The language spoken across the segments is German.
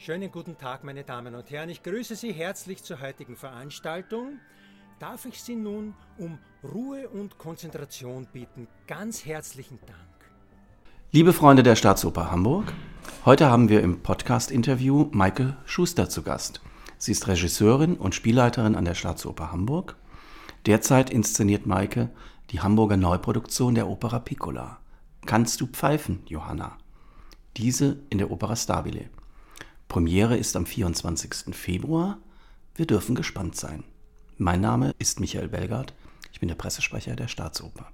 Schönen guten Tag, meine Damen und Herren. Ich grüße Sie herzlich zur heutigen Veranstaltung. Darf ich Sie nun um Ruhe und Konzentration bitten? Ganz herzlichen Dank. Liebe Freunde der Staatsoper Hamburg, heute haben wir im Podcast-Interview Maike Schuster zu Gast. Sie ist Regisseurin und Spielleiterin an der Staatsoper Hamburg. Derzeit inszeniert Maike die Hamburger Neuproduktion der Opera Piccola. Kannst du pfeifen, Johanna? Diese in der Opera Stabile. Premiere ist am 24. Februar. Wir dürfen gespannt sein. Mein Name ist Michael Belgard. Ich bin der Pressesprecher der Staatsoper.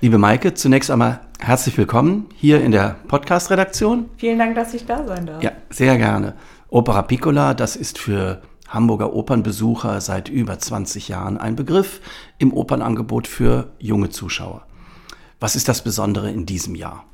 Liebe Maike, zunächst einmal herzlich willkommen hier in der Podcast-Redaktion. Vielen Dank, dass ich da sein darf. Ja, sehr gerne. Opera Piccola, das ist für Hamburger Opernbesucher seit über 20 Jahren ein Begriff im Opernangebot für junge Zuschauer. Was ist das Besondere in diesem Jahr?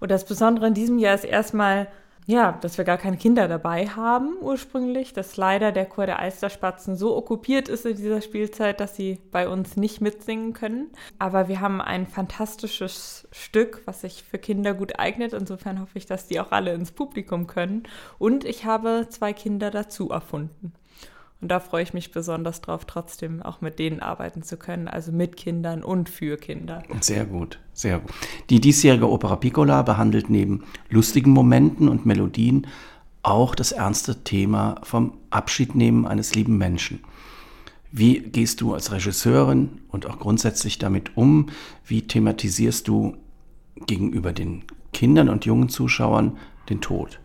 Und das Besondere in diesem Jahr ist erstmal, ja, dass wir gar keine Kinder dabei haben ursprünglich, dass leider der Chor der Alsterspatzen so okkupiert ist in dieser Spielzeit, dass sie bei uns nicht mitsingen können. Aber wir haben ein fantastisches Stück, was sich für Kinder gut eignet. Insofern hoffe ich, dass die auch alle ins Publikum können. Und ich habe zwei Kinder dazu erfunden. Und da freue ich mich besonders drauf, trotzdem auch mit denen arbeiten zu können, also mit Kindern und für Kinder. Sehr gut, sehr gut. Die diesjährige Opera Piccola behandelt neben lustigen Momenten und Melodien auch das ernste Thema vom Abschiednehmen eines lieben Menschen. Wie gehst du als Regisseurin und auch grundsätzlich damit um? Wie thematisierst du gegenüber den Kindern und jungen Zuschauern den Tod?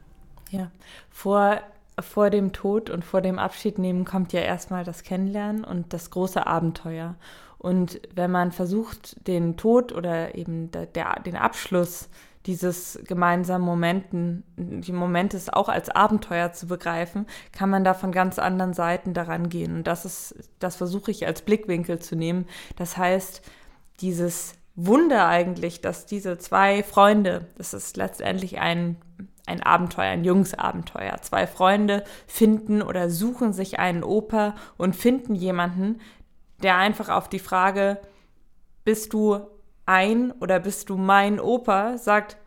Ja, vor vor dem Tod und vor dem Abschiednehmen kommt ja erstmal das Kennenlernen und das große Abenteuer. Und wenn man versucht, den Tod oder eben der, der, den Abschluss dieses gemeinsamen Momenten, die Momentes auch als Abenteuer zu begreifen, kann man da von ganz anderen Seiten daran gehen. Und das ist, das versuche ich als Blickwinkel zu nehmen. Das heißt, dieses Wunder eigentlich, dass diese zwei Freunde, das ist letztendlich ein ein Abenteuer, ein Jungsabenteuer. Zwei Freunde finden oder suchen sich einen Oper und finden jemanden, der einfach auf die Frage, bist du ein oder bist du mein Opa, sagt,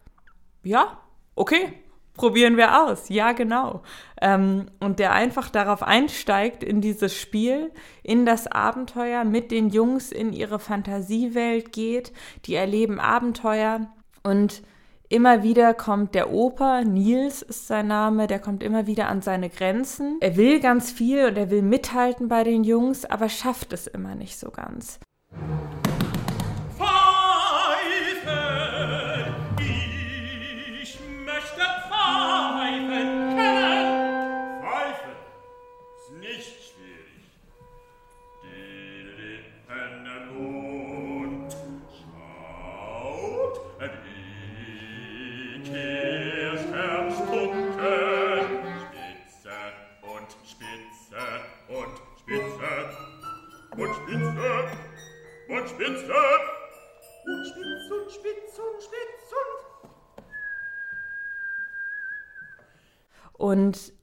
ja, okay, probieren wir aus. Ja, genau. Ähm, und der einfach darauf einsteigt in dieses Spiel, in das Abenteuer, mit den Jungs in ihre Fantasiewelt geht. Die erleben Abenteuer und Immer wieder kommt der Opa, Nils ist sein Name, der kommt immer wieder an seine Grenzen. Er will ganz viel und er will mithalten bei den Jungs, aber schafft es immer nicht so ganz. Und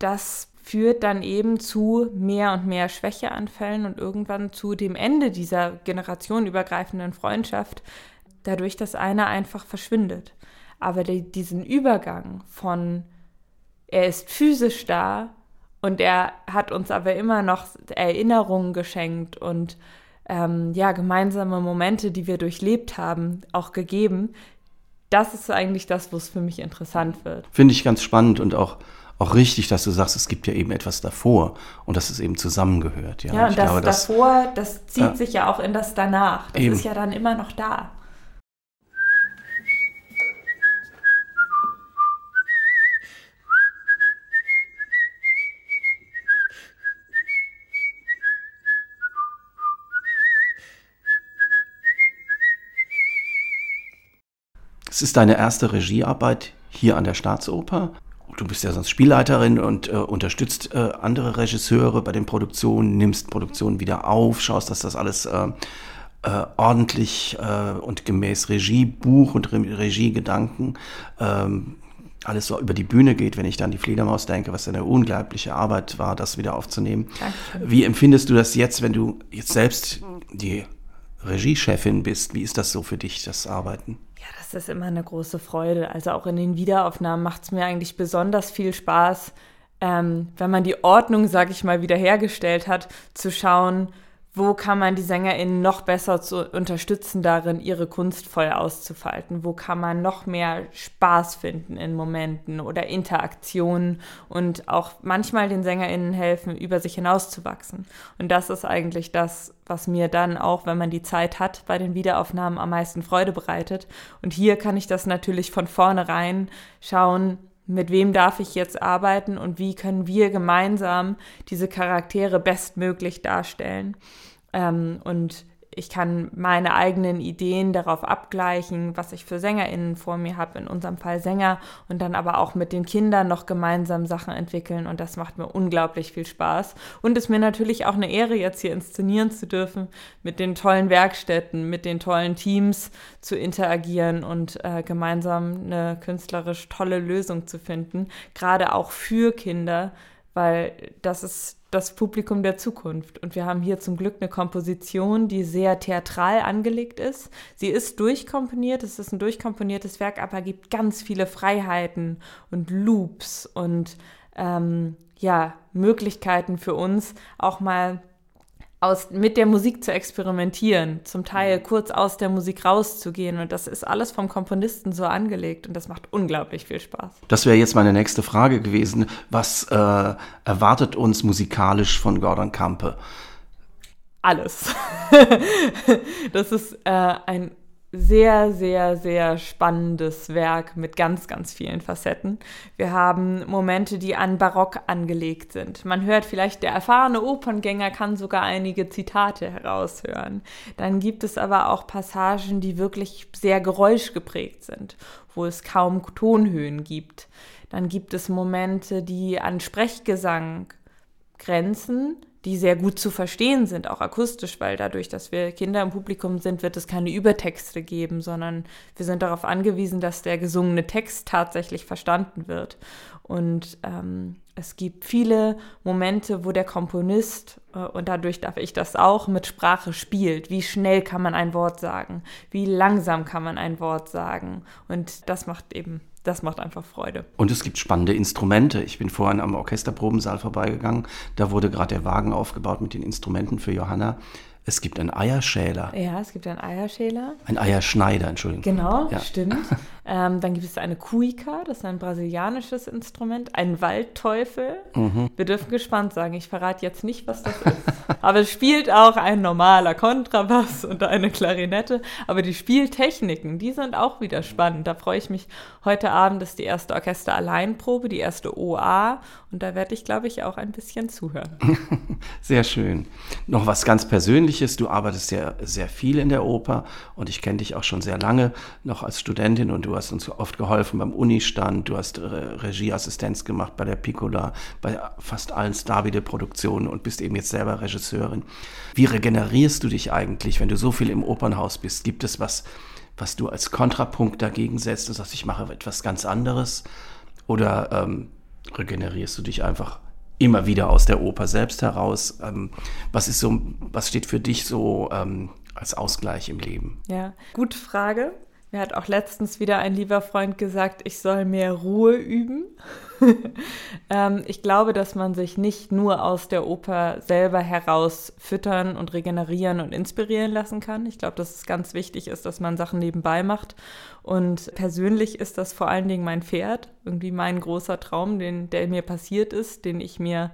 das führt dann eben zu mehr und mehr Schwächeanfällen und irgendwann zu dem Ende dieser generationenübergreifenden Freundschaft, dadurch, dass einer einfach verschwindet. Aber die, diesen Übergang von er ist physisch da und er hat uns aber immer noch Erinnerungen geschenkt und ähm, ja, gemeinsame Momente, die wir durchlebt haben, auch gegeben, das ist eigentlich das, wo es für mich interessant wird. Finde ich ganz spannend und auch, auch richtig, dass du sagst, es gibt ja eben etwas davor und dass es eben zusammengehört. Ja, ja und, das glaube, davor, das zieht ja, sich ja auch in das danach. Das eben. ist ja dann immer noch da. Es ist deine erste Regiearbeit hier an der Staatsoper. Du bist ja sonst Spielleiterin und äh, unterstützt äh, andere Regisseure bei den Produktionen, nimmst Produktionen wieder auf, schaust, dass das alles äh, äh ordentlich äh, und gemäß Regiebuch und Re Regiegedanken ähm, alles so über die Bühne geht, wenn ich dann die Fledermaus denke, was eine unglaubliche Arbeit war, das wieder aufzunehmen. Dankeschön. Wie empfindest du das jetzt, wenn du jetzt selbst die Regiechefin bist? Wie ist das so für dich, das Arbeiten? Ja, das ist immer eine große Freude. Also auch in den Wiederaufnahmen macht es mir eigentlich besonders viel Spaß, ähm, wenn man die Ordnung, sag ich mal, wiederhergestellt hat, zu schauen, wo kann man die SängerInnen noch besser zu unterstützen darin, ihre Kunst voll auszufalten? Wo kann man noch mehr Spaß finden in Momenten oder Interaktionen und auch manchmal den SängerInnen helfen, über sich hinauszuwachsen? Und das ist eigentlich das, was mir dann auch, wenn man die Zeit hat, bei den Wiederaufnahmen am meisten Freude bereitet. Und hier kann ich das natürlich von vornherein schauen, mit wem darf ich jetzt arbeiten und wie können wir gemeinsam diese Charaktere bestmöglich darstellen. Ähm, und ich kann meine eigenen Ideen darauf abgleichen, was ich für SängerInnen vor mir habe, in unserem Fall Sänger, und dann aber auch mit den Kindern noch gemeinsam Sachen entwickeln. Und das macht mir unglaublich viel Spaß. Und es ist mir natürlich auch eine Ehre, jetzt hier inszenieren zu dürfen, mit den tollen Werkstätten, mit den tollen Teams zu interagieren und äh, gemeinsam eine künstlerisch tolle Lösung zu finden, gerade auch für Kinder, weil das ist das Publikum der Zukunft. Und wir haben hier zum Glück eine Komposition, die sehr theatral angelegt ist. Sie ist durchkomponiert, es ist ein durchkomponiertes Werk, aber gibt ganz viele Freiheiten und Loops und ähm, ja, Möglichkeiten für uns, auch mal aus, mit der Musik zu experimentieren, zum Teil kurz aus der Musik rauszugehen. Und das ist alles vom Komponisten so angelegt und das macht unglaublich viel Spaß. Das wäre jetzt meine nächste Frage gewesen. Was äh, erwartet uns musikalisch von Gordon Kampe? Alles. das ist äh, ein sehr, sehr, sehr spannendes Werk mit ganz, ganz vielen Facetten. Wir haben Momente, die an Barock angelegt sind. Man hört vielleicht, der erfahrene Operngänger kann sogar einige Zitate heraushören. Dann gibt es aber auch Passagen, die wirklich sehr geräuschgeprägt sind, wo es kaum Tonhöhen gibt. Dann gibt es Momente, die an Sprechgesang grenzen, die sehr gut zu verstehen sind, auch akustisch, weil dadurch, dass wir Kinder im Publikum sind, wird es keine Übertexte geben, sondern wir sind darauf angewiesen, dass der gesungene Text tatsächlich verstanden wird. Und ähm, es gibt viele Momente, wo der Komponist, äh, und dadurch darf ich das auch, mit Sprache spielt. Wie schnell kann man ein Wort sagen? Wie langsam kann man ein Wort sagen? Und das macht eben das macht einfach Freude. Und es gibt spannende Instrumente. Ich bin vorhin am Orchesterprobensaal vorbeigegangen. Da wurde gerade der Wagen aufgebaut mit den Instrumenten für Johanna. Es gibt einen Eierschäler. Ja, es gibt einen Eierschäler. Ein Eierschneider, Entschuldigung. Genau, ja. stimmt. ähm, dann gibt es eine Cuica, das ist ein brasilianisches Instrument. Ein Waldteufel. Mhm. Wir dürfen gespannt sagen. Ich verrate jetzt nicht, was das ist. Aber es spielt auch ein normaler Kontrabass und eine Klarinette. Aber die Spieltechniken, die sind auch wieder spannend. Da freue ich mich. Heute Abend ist die erste Orchester-Alleinprobe, die erste OA. Und da werde ich, glaube ich, auch ein bisschen zuhören. Sehr schön. Noch was ganz Persönliches. Du arbeitest ja sehr viel in der Oper und ich kenne dich auch schon sehr lange, noch als Studentin und du hast uns oft geholfen beim Unistand. Du hast Regieassistenz gemacht bei der Piccola, bei fast allen Starvide-Produktionen und bist eben jetzt selber Regisseurin. Wie regenerierst du dich eigentlich, wenn du so viel im Opernhaus bist? Gibt es was, was du als Kontrapunkt dagegen setzt und sagst, ich mache etwas ganz anderes? Oder ähm, regenerierst du dich einfach immer wieder aus der Oper selbst heraus? Ähm, was ist so, was steht für dich so ähm, als Ausgleich im Leben? Ja, gute Frage. Mir hat auch letztens wieder ein lieber Freund gesagt, ich soll mehr Ruhe üben. ähm, ich glaube, dass man sich nicht nur aus der Oper selber heraus füttern und regenerieren und inspirieren lassen kann. Ich glaube, dass es ganz wichtig ist, dass man Sachen nebenbei macht. Und persönlich ist das vor allen Dingen mein Pferd, irgendwie mein großer Traum, den, der mir passiert ist, den ich mir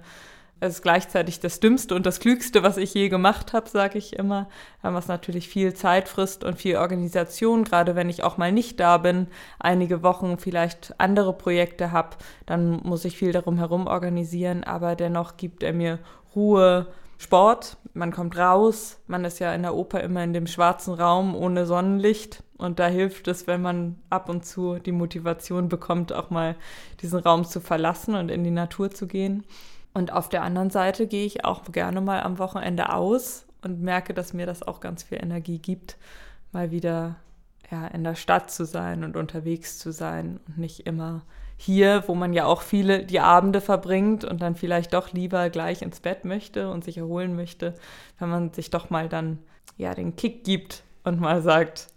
es ist gleichzeitig das Dümmste und das Klügste, was ich je gemacht habe, sage ich immer, was natürlich viel Zeit frisst und viel Organisation. Gerade wenn ich auch mal nicht da bin, einige Wochen vielleicht andere Projekte habe, dann muss ich viel darum herum organisieren, aber dennoch gibt er mir Ruhe, Sport, man kommt raus, man ist ja in der Oper immer in dem schwarzen Raum ohne Sonnenlicht. Und da hilft es, wenn man ab und zu die Motivation bekommt, auch mal diesen Raum zu verlassen und in die Natur zu gehen. Und auf der anderen Seite gehe ich auch gerne mal am Wochenende aus und merke, dass mir das auch ganz viel Energie gibt, mal wieder ja, in der Stadt zu sein und unterwegs zu sein und nicht immer hier, wo man ja auch viele die Abende verbringt und dann vielleicht doch lieber gleich ins Bett möchte und sich erholen möchte, wenn man sich doch mal dann ja den Kick gibt und mal sagt,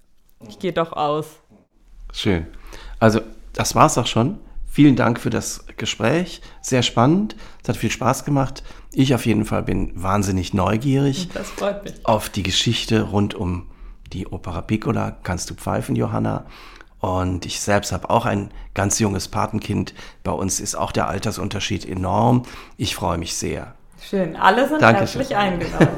ich gehe doch aus. Schön. Also, das war's auch schon. Vielen Dank für das Gespräch. Sehr spannend. Es hat viel Spaß gemacht. Ich auf jeden Fall bin wahnsinnig neugierig Das freut mich. auf die Geschichte rund um die Opera Piccola. Kannst du pfeifen, Johanna? Und ich selbst habe auch ein ganz junges Patenkind. Bei uns ist auch der Altersunterschied enorm. Ich freue mich sehr. Schön. Alle sind Dankeschön. herzlich eingeladen.